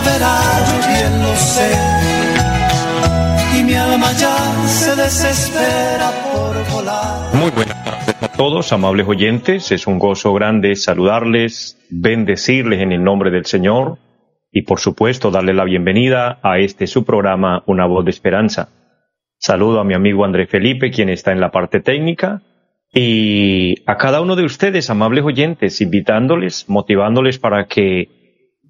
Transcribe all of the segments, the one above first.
volverá, bien lo. Muy buenas tardes a todos, amables oyentes. Es un gozo grande saludarles, bendecirles en el nombre del Señor y por supuesto darle la bienvenida a este su programa Una voz de esperanza. Saludo a mi amigo André Felipe, quien está en la parte técnica, y a cada uno de ustedes, amables oyentes, invitándoles, motivándoles para que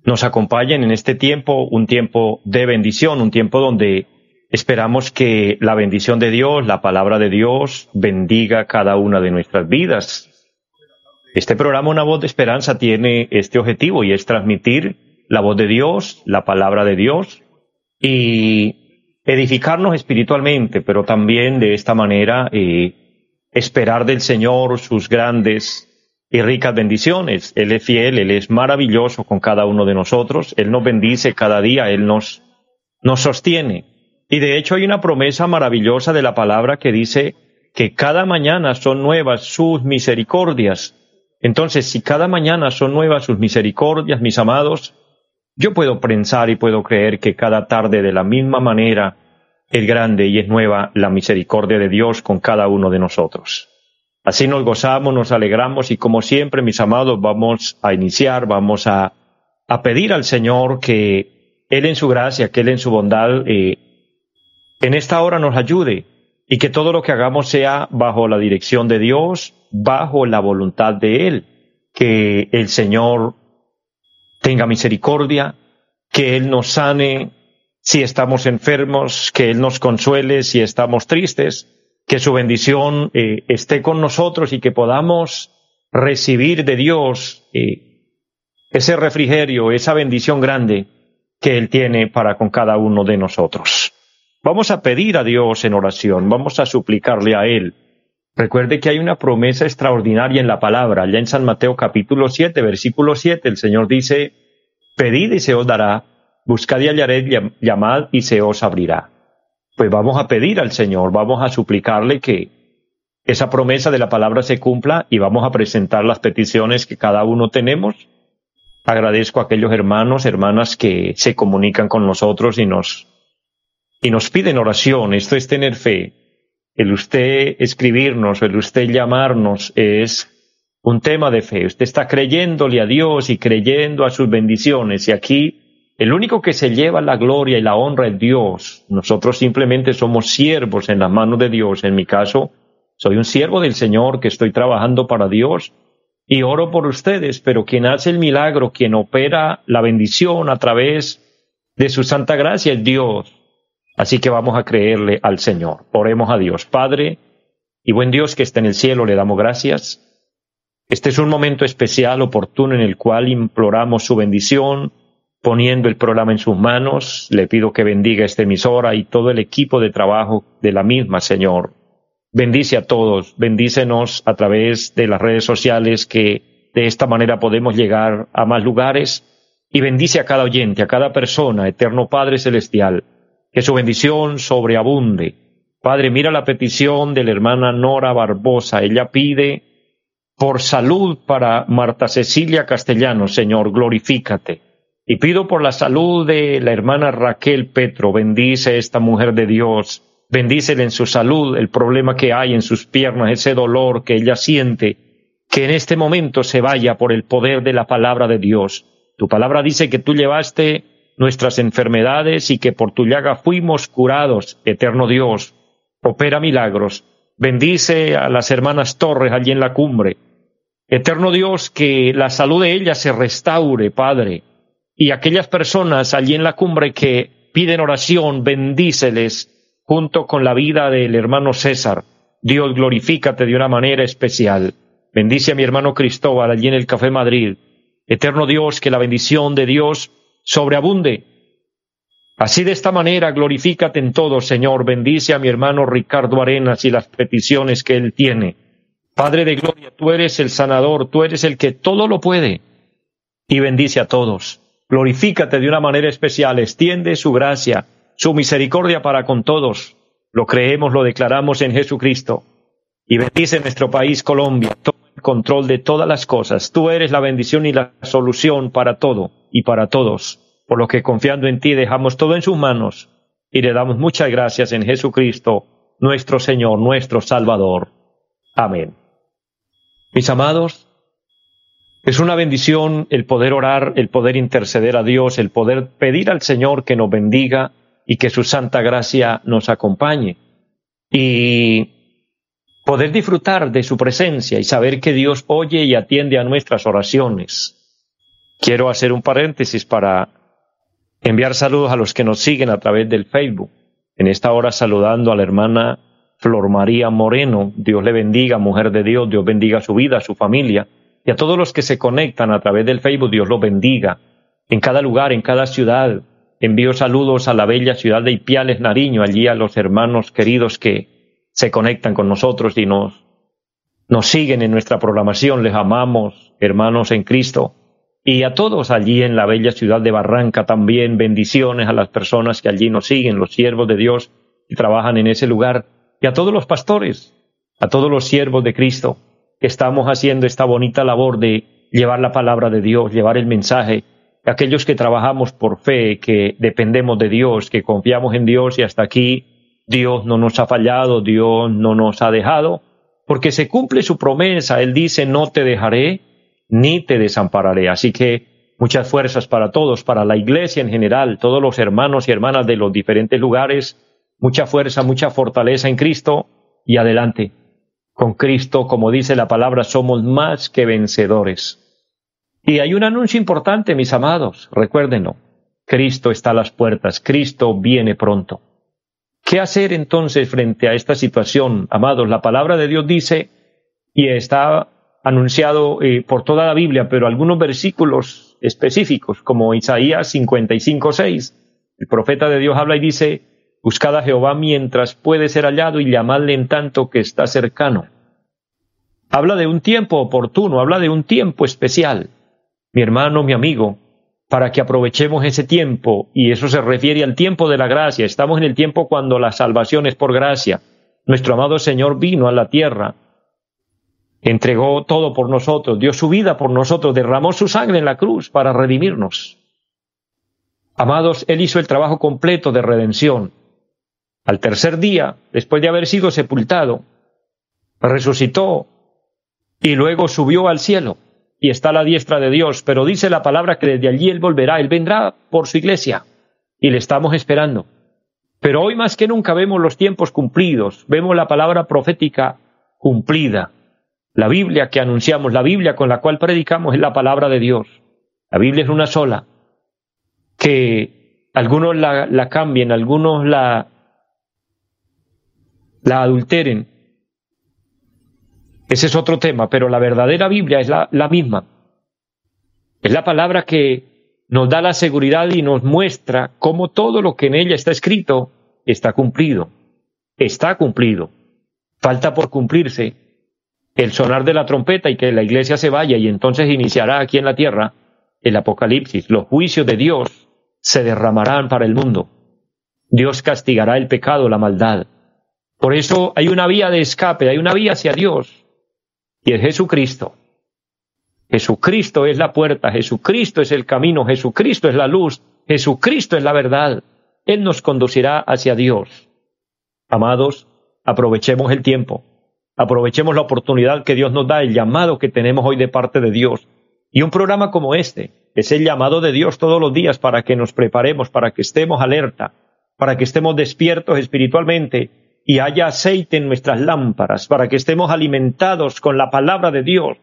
nos acompañen en este tiempo, un tiempo de bendición, un tiempo donde esperamos que la bendición de Dios, la palabra de Dios, bendiga cada una de nuestras vidas. Este programa Una voz de esperanza tiene este objetivo y es transmitir la voz de Dios, la palabra de Dios y edificarnos espiritualmente, pero también de esta manera eh, esperar del Señor sus grandes y ricas bendiciones. Él es fiel, Él es maravilloso con cada uno de nosotros, Él nos bendice cada día, Él nos, sostiene. Y de hecho hay una promesa maravillosa de la palabra que dice que cada mañana son nuevas sus misericordias. Entonces, si cada mañana son nuevas sus misericordias, mis amados, yo puedo pensar y puedo creer que cada tarde de la misma manera es grande y es nueva la misericordia de Dios con cada uno de nosotros. Así nos gozamos, nos alegramos y como siempre, mis amados, vamos a iniciar, vamos a, a pedir al Señor que Él en su gracia, que Él en su bondad, eh, en esta hora nos ayude y que todo lo que hagamos sea bajo la dirección de Dios, bajo la voluntad de Él, que el Señor tenga misericordia, que Él nos sane, si estamos enfermos, que Él nos consuele si estamos tristes, que su bendición eh, esté con nosotros y que podamos recibir de Dios eh, ese refrigerio, esa bendición grande que Él tiene para con cada uno de nosotros. Vamos a pedir a Dios en oración, vamos a suplicarle a Él. Recuerde que hay una promesa extraordinaria en la palabra. Allá en San Mateo capítulo 7, versículo 7, el Señor dice, Pedid y se os dará, buscad y hallaréis, llamad y se os abrirá. Pues vamos a pedir al Señor, vamos a suplicarle que esa promesa de la palabra se cumpla y vamos a presentar las peticiones que cada uno tenemos. Agradezco a aquellos hermanos, hermanas que se comunican con nosotros y nos, y nos piden oración. Esto es tener fe. El usted escribirnos, el usted llamarnos es un tema de fe. Usted está creyéndole a Dios y creyendo a sus bendiciones. Y aquí el único que se lleva la gloria y la honra es Dios. Nosotros simplemente somos siervos en las manos de Dios. En mi caso, soy un siervo del Señor que estoy trabajando para Dios y oro por ustedes, pero quien hace el milagro, quien opera la bendición a través de su santa gracia es Dios. Así que vamos a creerle al Señor. Oremos a Dios. Padre y buen Dios que está en el cielo, le damos gracias. Este es un momento especial, oportuno, en el cual imploramos su bendición, poniendo el programa en sus manos. Le pido que bendiga esta emisora y todo el equipo de trabajo de la misma, Señor. Bendice a todos, bendícenos a través de las redes sociales que de esta manera podemos llegar a más lugares y bendice a cada oyente, a cada persona, eterno Padre Celestial, que su bendición sobreabunde. Padre, mira la petición de la hermana Nora Barbosa. Ella pide por salud para Marta Cecilia Castellano, Señor, glorifícate. Y pido por la salud de la hermana Raquel Petro, bendice a esta mujer de Dios, bendícele en su salud, el problema que hay en sus piernas, ese dolor que ella siente, que en este momento se vaya por el poder de la palabra de Dios. Tu palabra dice que tú llevaste nuestras enfermedades y que por tu llaga fuimos curados, eterno Dios. Opera milagros. Bendice a las hermanas Torres allí en la cumbre. Eterno Dios, que la salud de ellas se restaure, Padre y aquellas personas allí en la cumbre que piden oración, bendíceles junto con la vida del hermano César. Dios, glorifícate de una manera especial. Bendice a mi hermano Cristóbal allí en el Café Madrid. Eterno Dios, que la bendición de Dios sobreabunde Así de esta manera, glorifícate en todo, Señor. Bendice a mi hermano Ricardo Arenas y las peticiones que él tiene. Padre de gloria, tú eres el sanador, tú eres el que todo lo puede. Y bendice a todos. Glorifícate de una manera especial, extiende su gracia, su misericordia para con todos. Lo creemos, lo declaramos en Jesucristo. Y bendice nuestro país, Colombia. Toma el control de todas las cosas. Tú eres la bendición y la solución para todo y para todos por lo que confiando en ti dejamos todo en sus manos y le damos muchas gracias en Jesucristo, nuestro Señor, nuestro Salvador. Amén. Mis amados, es una bendición el poder orar, el poder interceder a Dios, el poder pedir al Señor que nos bendiga y que su santa gracia nos acompañe. Y poder disfrutar de su presencia y saber que Dios oye y atiende a nuestras oraciones. Quiero hacer un paréntesis para enviar saludos a los que nos siguen a través del Facebook. En esta hora saludando a la hermana Flor María Moreno. Dios le bendiga, mujer de Dios, Dios bendiga su vida, su familia. Y a todos los que se conectan a través del Facebook, Dios los bendiga. En cada lugar, en cada ciudad. Envío saludos a la bella ciudad de Ipiales, Nariño, allí a los hermanos queridos que se conectan con nosotros y nos, nos siguen en nuestra programación. Les amamos, hermanos en Cristo. Y a todos allí en la bella ciudad de Barranca también bendiciones a las personas que allí nos siguen, los siervos de Dios que trabajan en ese lugar, y a todos los pastores, a todos los siervos de Cristo que estamos haciendo esta bonita labor de llevar la palabra de Dios, llevar el mensaje, aquellos que trabajamos por fe, que dependemos de Dios, que confiamos en Dios y hasta aquí Dios no nos ha fallado, Dios no nos ha dejado, porque se cumple su promesa, Él dice, no te dejaré ni te desampararé. Así que muchas fuerzas para todos, para la iglesia en general, todos los hermanos y hermanas de los diferentes lugares, mucha fuerza, mucha fortaleza en Cristo y adelante. Con Cristo, como dice la palabra, somos más que vencedores. Y hay un anuncio importante, mis amados, recuérdenlo. Cristo está a las puertas, Cristo viene pronto. ¿Qué hacer entonces frente a esta situación? Amados, la palabra de Dios dice, y está anunciado eh, por toda la Biblia, pero algunos versículos específicos, como Isaías 55, 6. El profeta de Dios habla y dice, Buscad a Jehová mientras puede ser hallado y llamadle en tanto que está cercano. Habla de un tiempo oportuno, habla de un tiempo especial. Mi hermano, mi amigo, para que aprovechemos ese tiempo, y eso se refiere al tiempo de la gracia. Estamos en el tiempo cuando la salvación es por gracia. Nuestro amado Señor vino a la tierra entregó todo por nosotros, dio su vida por nosotros, derramó su sangre en la cruz para redimirnos. Amados, Él hizo el trabajo completo de redención. Al tercer día, después de haber sido sepultado, resucitó y luego subió al cielo y está a la diestra de Dios, pero dice la palabra que desde allí Él volverá, Él vendrá por su iglesia y le estamos esperando. Pero hoy más que nunca vemos los tiempos cumplidos, vemos la palabra profética cumplida. La Biblia que anunciamos, la Biblia con la cual predicamos es la palabra de Dios. La Biblia es una sola. Que algunos la, cambien, algunos la, la adulteren. Ese es otro tema, pero la verdadera Biblia es la, misma. Es la palabra que nos da la seguridad y nos muestra cómo todo lo que en ella está escrito está cumplido. Está cumplido. Falta por cumplirse el sonar de la trompeta y que la iglesia se vaya y entonces iniciará aquí en la tierra el apocalipsis. Los juicios de Dios se derramarán para el mundo. Dios castigará el pecado, la maldad. Por eso hay una vía de escape, hay una vía hacia Dios y es Jesucristo. Jesucristo es la puerta, Jesucristo es el camino, Jesucristo es la luz, Jesucristo es la verdad. Él nos conducirá hacia Dios. Amados, aprovechemos el tiempo. Aprovechemos la oportunidad que Dios nos da, el llamado que tenemos hoy de parte de Dios. Y un programa como este es el llamado de Dios todos los días para que nos preparemos, para que estemos alerta, para que estemos despiertos espiritualmente y haya aceite en nuestras lámparas, para que estemos alimentados con la palabra de Dios.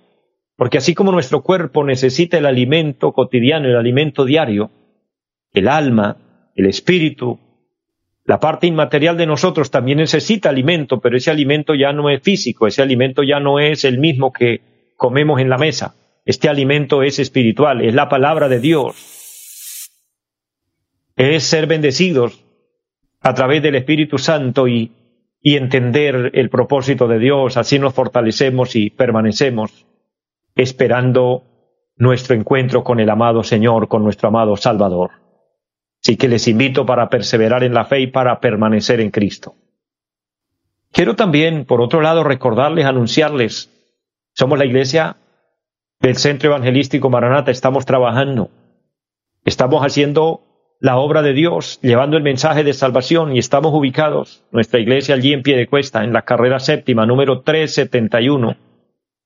Porque así como nuestro cuerpo necesita el alimento cotidiano, el alimento diario, el alma, el espíritu, la parte inmaterial de nosotros también necesita alimento, pero ese alimento ya no es físico, ese alimento ya no es el mismo que comemos en la mesa. Este alimento es espiritual, es la palabra de Dios. es ser bendecidos a través del Espíritu Santo y, y entender el propósito de Dios, así nos fortalecemos y permanecemos esperando nuestro encuentro con el amado Señor, con nuestro amado Salvador. Así que les invito para perseverar en la fe y para permanecer en Cristo. Quiero también, por otro lado, recordarles, anunciarles, somos la iglesia del Centro Evangelístico Maranata, estamos trabajando, estamos haciendo la obra de Dios, llevando el mensaje de salvación y estamos ubicados, nuestra iglesia allí en pie de cuesta, en la carrera séptima, número 371,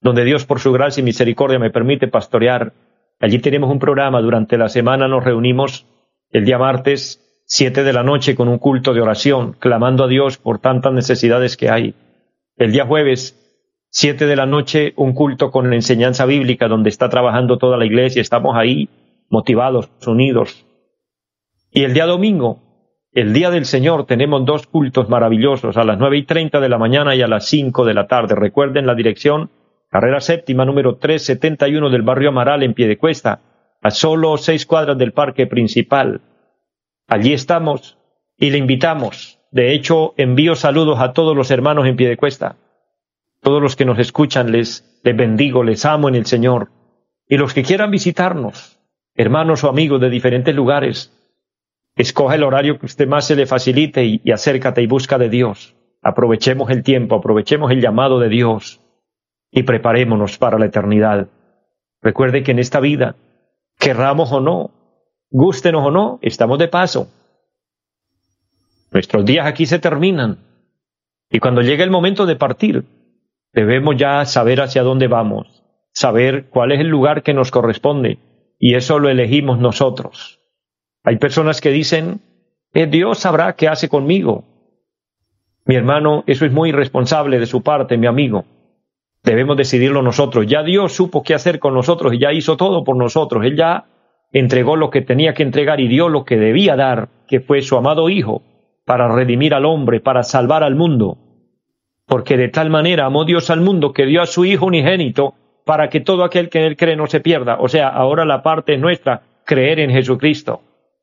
donde Dios por su gracia y misericordia me permite pastorear. Allí tenemos un programa, durante la semana nos reunimos el día martes, siete de la noche, con un culto de oración, clamando a Dios por tantas necesidades que hay. El día jueves, siete de la noche, un culto con la enseñanza bíblica, donde está trabajando toda la iglesia, estamos ahí, motivados, unidos, y el día domingo, el día del Señor, tenemos dos cultos maravillosos a las nueve y treinta de la mañana y a las cinco de la tarde. Recuerden la dirección, carrera séptima número 371 del barrio Amaral en Piedecuesta, a solo seis cuadras del parque principal. Allí estamos y le invitamos. De hecho, envío saludos a todos los hermanos en Piedecuesta. Todos los que nos escuchan les, les bendigo, les amo en el Señor. Y los que quieran visitarnos, hermanos o amigos de diferentes lugares, Escoja el horario que usted más se le facilite y, acércate y busca de Dios. Aprovechemos el tiempo, aprovechemos el llamado de Dios y preparémonos para la eternidad. Recuerde que en esta vida, querramos o no, gústenos o no, estamos de paso. Nuestros días aquí se terminan. Y cuando llegue el momento de partir, debemos ya saber hacia dónde vamos, saber cuál es el lugar que nos corresponde, y eso lo elegimos nosotros. Hay personas que dicen, eh, Dios sabrá qué hace conmigo. Mi hermano, eso es muy irresponsable de su parte, mi amigo. Debemos decidirlo nosotros. Ya Dios supo qué hacer con nosotros y ya hizo todo por nosotros. Él ya entregó lo que tenía que entregar y dio lo que debía dar, que fue su amado Hijo, para redimir al hombre, para salvar al mundo. Porque de tal manera amó Dios al mundo que dio a su Hijo unigénito para que todo aquel que en él cree no se pierda. O sea, ahora la parte es nuestra, creer en Jesucristo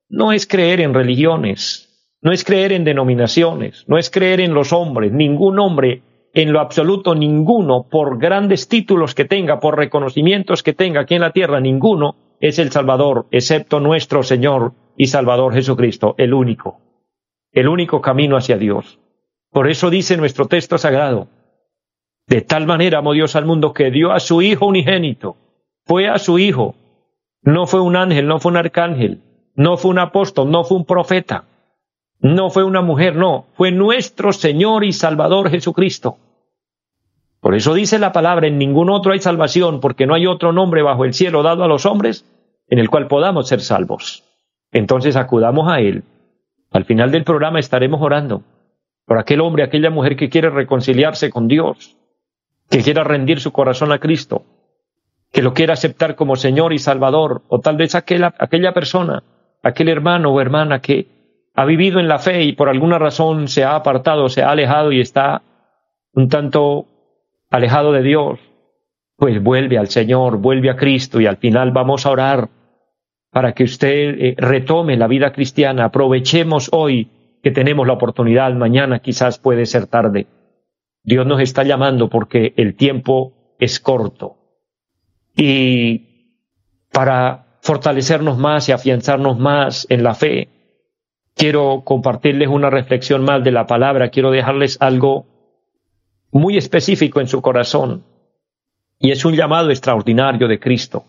no es creer en religiones, no es creer en denominaciones, no es creer en los hombres, ningún hombre, en lo absoluto ninguno, por grandes títulos que tenga, por reconocimientos que tenga aquí en la tierra, ninguno es el Salvador, excepto nuestro Señor y Salvador Jesucristo, el único, el único camino hacia Dios. Por eso dice nuestro texto sagrado, de tal manera amó Dios al mundo que dio a su Hijo unigénito, fue a su Hijo, no fue un ángel, no fue un arcángel, no fue un apóstol, no fue un profeta, no fue una mujer, no, fue nuestro Señor y Salvador Jesucristo. Por eso dice la palabra, en ningún otro hay salvación, porque no hay otro nombre bajo el cielo dado a los hombres en el cual podamos ser salvos. Entonces acudamos a Él. Al final del programa estaremos orando por aquel hombre, aquella mujer que quiere reconciliarse con Dios, que quiera rendir su corazón a Cristo, que lo quiera aceptar como Señor y Salvador, o tal vez aquella, aquella persona aquel hermano o hermana que ha vivido en la fe y por alguna razón se ha apartado, se ha alejado y está un tanto alejado de Dios, pues vuelve al Señor, vuelve a Cristo y al final vamos a orar para que usted eh, retome la vida cristiana. Aprovechemos hoy que tenemos la oportunidad, mañana quizás puede ser tarde. Dios nos está llamando porque el tiempo es corto. Y para fortalecernos más y afianzarnos más en la fe. Quiero compartirles una reflexión más de la palabra, quiero dejarles algo muy específico en su corazón, y es un llamado extraordinario de Cristo.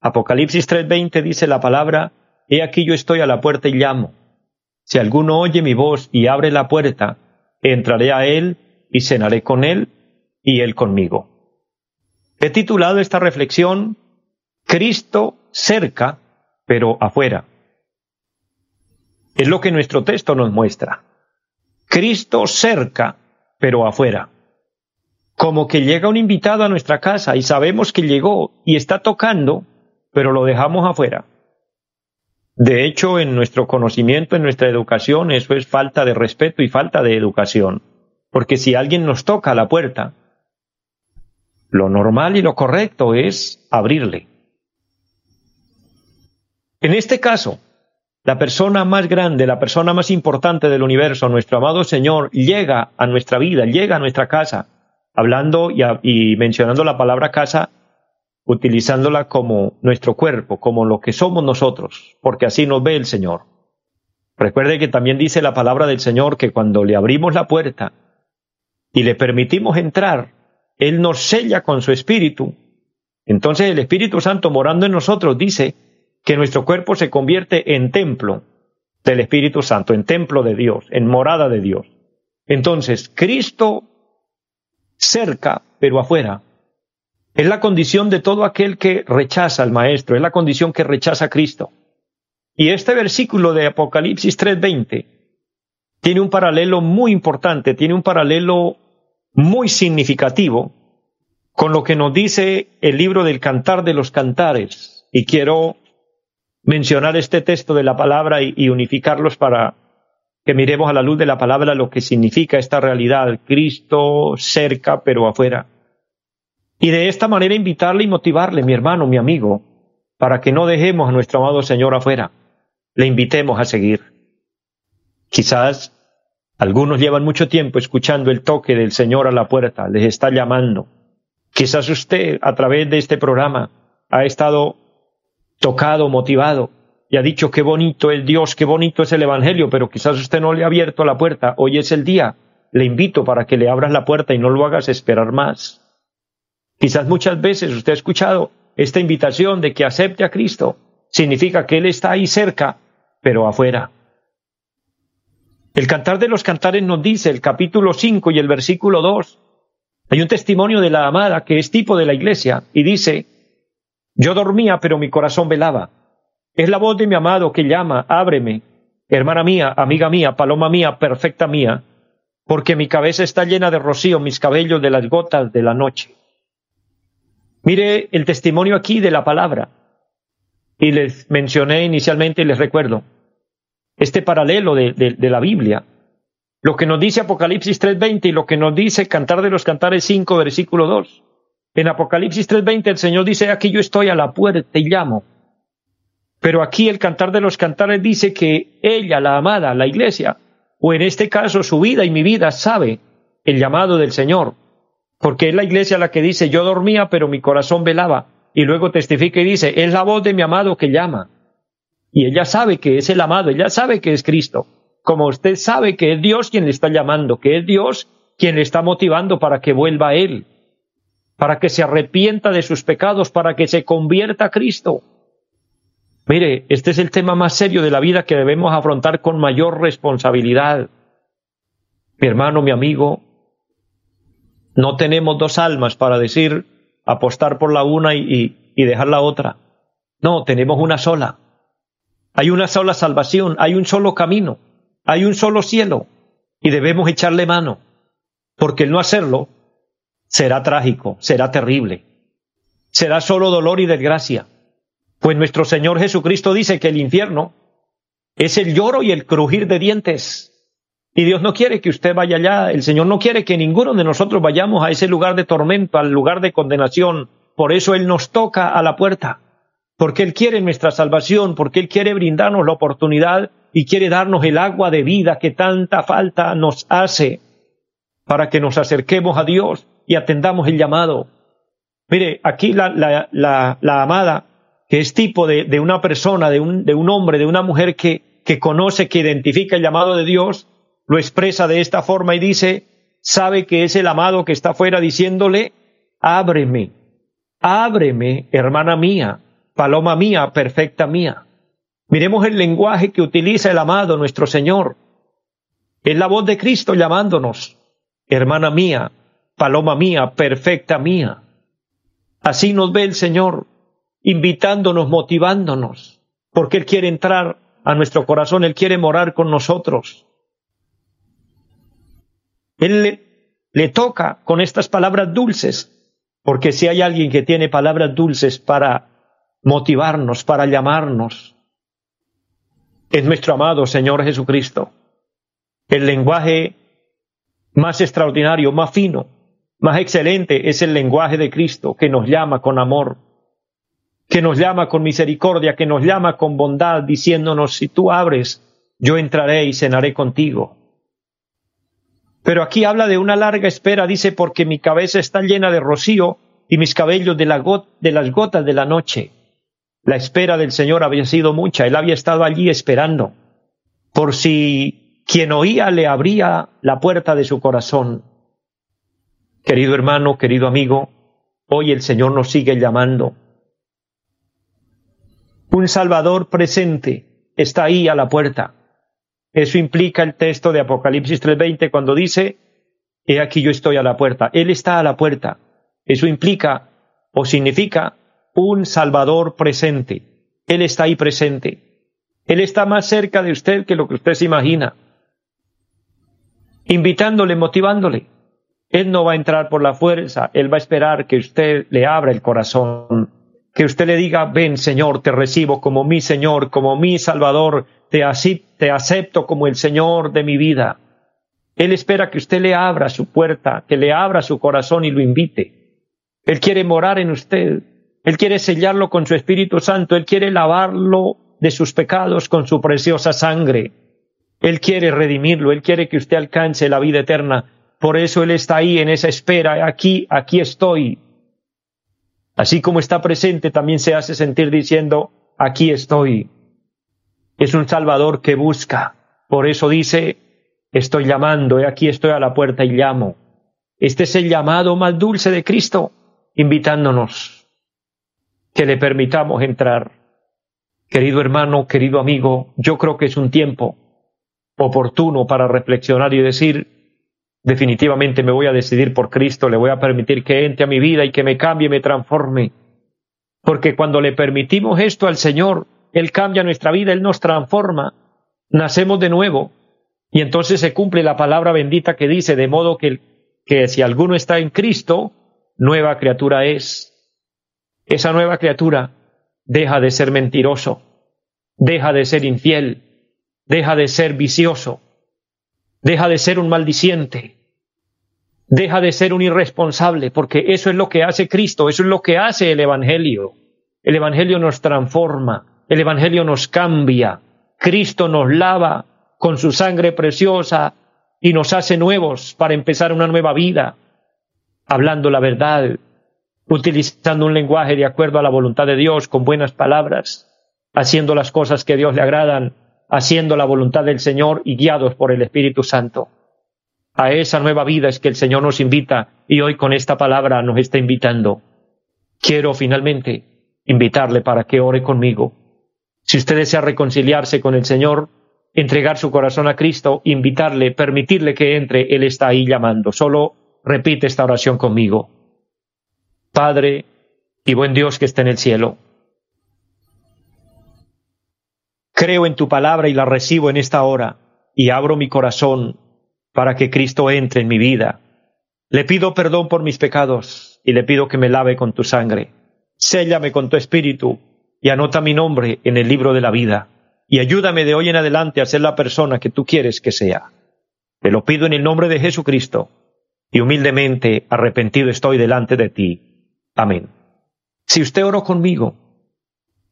Apocalipsis 3:20 dice la palabra, He aquí yo estoy a la puerta y llamo. Si alguno oye mi voz y abre la puerta, entraré a él y cenaré con él y él conmigo. He titulado esta reflexión Cristo cerca, pero afuera. Es lo que nuestro texto nos muestra. Cristo cerca, pero afuera. Como que llega un invitado a nuestra casa y sabemos que llegó y está tocando, pero lo dejamos afuera. De hecho, en nuestro conocimiento, en nuestra educación, eso es falta de respeto y falta de educación. Porque si alguien nos toca la puerta, lo normal y lo correcto es abrirle. En este caso, la persona más grande, la persona más importante del universo, nuestro amado Señor, llega a nuestra vida, llega a nuestra casa, hablando y, mencionando la palabra casa, utilizándola como nuestro cuerpo, como lo que somos nosotros, porque así nos ve el Señor. Recuerde que también dice la palabra del Señor que cuando le abrimos la puerta y le permitimos entrar, Él nos sella con su Espíritu. Entonces el Espíritu Santo morando en nosotros dice que nuestro cuerpo se convierte en templo del Espíritu Santo, en templo de Dios, en morada de Dios. Entonces, Cristo cerca, pero afuera. Es la condición de todo aquel que rechaza al Maestro, es la condición que rechaza a Cristo. Y este versículo de Apocalipsis 3:20 tiene un paralelo muy importante, tiene un paralelo muy significativo con lo que nos dice el libro del Cantar de los Cantares. Y quiero mencionar este texto de la palabra y, unificarlos para que miremos a la luz de la palabra lo que significa esta realidad, Cristo cerca pero afuera. Y de esta manera invitarle y motivarle, mi hermano, mi amigo, para que no dejemos a nuestro amado Señor afuera, le invitemos a seguir. Quizás algunos llevan mucho tiempo escuchando el toque del Señor a la puerta, les está llamando. Quizás usted, a través de este programa, ha estado tocado, motivado, y ha dicho qué bonito es Dios, qué bonito es el Evangelio, pero quizás usted no le ha abierto la puerta. Hoy es el día. Le invito para que le abras la puerta y no lo hagas esperar más. Quizás muchas veces usted ha escuchado esta invitación de que acepte a Cristo. Significa que Él está ahí cerca, pero afuera. El Cantar de los Cantares nos dice, el capítulo 5 y el versículo 2, hay un testimonio de la amada que es tipo de la iglesia y dice, yo dormía, pero mi corazón velaba. Es la voz de mi amado que llama, ábreme, hermana mía, amiga mía, paloma mía, perfecta mía, porque mi cabeza está llena de rocío, mis cabellos de las gotas de la noche. Mire el testimonio aquí de la palabra. Y les mencioné inicialmente y les recuerdo este paralelo de, la Biblia. Lo que nos dice Apocalipsis 3.20 y lo que nos dice Cantar de los Cantares 5, versículo 2. En Apocalipsis 3:20 el Señor dice, aquí yo estoy a la puerta y llamo. Pero aquí el cantar de los cantares dice que ella, la amada, la iglesia, o en este caso su vida y mi vida, sabe el llamado del Señor. Porque es la iglesia la que dice, yo dormía, pero mi corazón velaba. Y luego testifica y dice, es la voz de mi amado que llama. Y ella sabe que es el amado, ella sabe que es Cristo. Como usted sabe que es Dios quien le está llamando, que es Dios quien le está motivando para que vuelva a Él para que se arrepienta de sus pecados, para que se convierta a Cristo. Mire, este es el tema más serio de la vida que debemos afrontar con mayor responsabilidad. Mi hermano, mi amigo, no tenemos dos almas para decir apostar por la una y, y, dejar la otra. No, tenemos una sola. Hay una sola salvación, hay un solo camino, hay un solo cielo y debemos echarle mano, porque el no hacerlo será trágico, será terrible. Será solo dolor y desgracia. Pues nuestro Señor Jesucristo dice que el infierno es el lloro y el crujir de dientes. Y Dios no quiere que usted vaya allá, el Señor no quiere que ninguno de nosotros vayamos a ese lugar de tormento, al lugar de condenación. Por eso Él nos toca a la puerta, porque Él quiere nuestra salvación, porque Él quiere brindarnos la oportunidad y quiere darnos el agua de vida que tanta falta nos hace para que nos acerquemos a Dios y atendamos el llamado. Mire, aquí la, la, la, amada, que es tipo de, de una persona, de un, de un, hombre, de una mujer que, que conoce, que identifica el llamado de Dios, lo expresa de esta forma y dice, sabe que es el amado que está afuera diciéndole, ábreme, ábreme, hermana mía, paloma mía, perfecta mía. Miremos el lenguaje que utiliza el amado nuestro Señor. Es la voz de Cristo llamándonos, hermana mía, paloma mía, perfecta mía. Así nos ve el Señor, invitándonos, motivándonos, porque Él quiere entrar a nuestro corazón, Él quiere morar con nosotros. Él le, le toca con estas palabras dulces, porque si hay alguien que tiene palabras dulces para motivarnos, para llamarnos, es nuestro amado Señor Jesucristo. El lenguaje más extraordinario, más fino, más excelente es el lenguaje de Cristo que nos llama con amor. que nos llama con misericordia, que nos llama con bondad, diciéndonos, si tú abres, yo entraré y cenaré contigo. Pero aquí habla de una larga espera, dice, porque mi cabeza está llena de rocío y mis cabellos de, de las gotas de la noche. La espera del Señor había sido mucha, él había estado allí esperando, por si quien oía le abría la puerta de su corazón. Querido hermano, querido amigo, hoy el Señor nos sigue llamando. Un Salvador presente está ahí a la puerta. Eso implica el texto de Apocalipsis 3:20 cuando dice, He aquí yo estoy a la puerta. Él está a la puerta. Eso implica o significa un Salvador presente. Él está ahí presente. Él está más cerca de usted que lo que usted se imagina. Invitándole, motivándole. Él no va a entrar por la fuerza, Él va a esperar que usted le abra el corazón, que usted le diga, ven Señor, te recibo como mi Señor, como mi Salvador, te, te acepto como el Señor de mi vida. Él espera que usted le abra su puerta, que le abra su corazón y lo invite. Él quiere morar en usted, él quiere sellarlo con su Espíritu Santo, Él quiere lavarlo de sus pecados con su preciosa sangre. Él quiere redimirlo, Él quiere que usted alcance la vida eterna. Por eso Él está ahí en esa espera, aquí, aquí estoy. Así como está presente, también se hace sentir diciendo, aquí estoy. Es un Salvador que busca. Por eso dice, estoy llamando, aquí estoy a la puerta y llamo. Este es el llamado más dulce de Cristo, invitándonos que le permitamos entrar. Querido hermano, querido amigo, yo creo que es un tiempo oportuno para reflexionar y decir, definitivamente me voy a decidir por Cristo, le voy a permitir que entre a mi vida y que me cambie, me transforme. Porque cuando le permitimos esto al Señor, Él cambia nuestra vida, Él nos transforma, nacemos de nuevo. Y entonces se cumple la palabra bendita que dice, de modo que, que si alguno está en Cristo, nueva criatura es esa nueva criatura deja de ser mentiroso, deja de ser infiel, deja de ser vicioso, deja de ser un maldiciente, deja de ser un irresponsable, porque eso es lo que hace Cristo, eso es lo que hace el Evangelio. El Evangelio nos transforma, el Evangelio nos cambia, Cristo nos lava con su sangre preciosa y nos hace nuevos para empezar una nueva vida, hablando la verdad, utilizando un lenguaje de acuerdo a la voluntad de Dios, con buenas palabras, haciendo las cosas que Dios le agradan, haciendo la voluntad del Señor y guiados por el Espíritu Santo. A esa nueva vida es que el Señor nos invita y hoy con esta palabra nos está invitando. Quiero finalmente invitarle para que ore conmigo. Si usted desea reconciliarse con el Señor, entregar su corazón a Cristo, invitarle, permitirle que entre, Él está ahí llamando. Solo repite esta oración conmigo. Padre y buen Dios que está en el cielo. Creo en tu palabra y la recibo en esta hora y abro mi corazón para que Cristo entre en mi vida. Le pido perdón por mis pecados y le pido que me lave con tu sangre. Séllame con tu espíritu y anota mi nombre en el libro de la vida y ayúdame de hoy en adelante a ser la persona que tú quieres que sea. Te lo pido en el nombre de Jesucristo y humildemente arrepentido estoy delante de ti Amén. Si usted oró conmigo,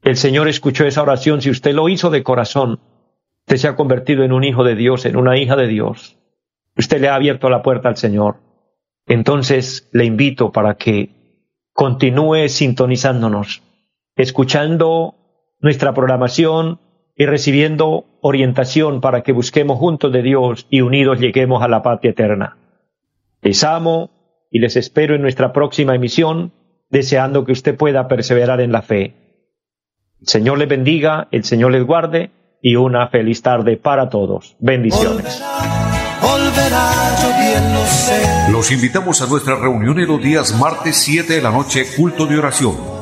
el Señor escuchó esa oración, si usted lo hizo de corazón, usted se ha convertido en un hijo de Dios, en una hija de Dios. Usted le ha abierto la puerta al Señor. Entonces le invito para que continúe sintonizándonos, escuchando nuestra programación y recibiendo orientación para que busquemos juntos de Dios y unidos lleguemos a la patria eterna. Les amo y les espero en nuestra próxima emisión deseando que usted pueda perseverar en la fe. El Señor le bendiga, el Señor les guarde y una feliz tarde para todos. Bendiciones. Los invitamos a nuestra reunión en los días martes 7 de la noche, culto de oración.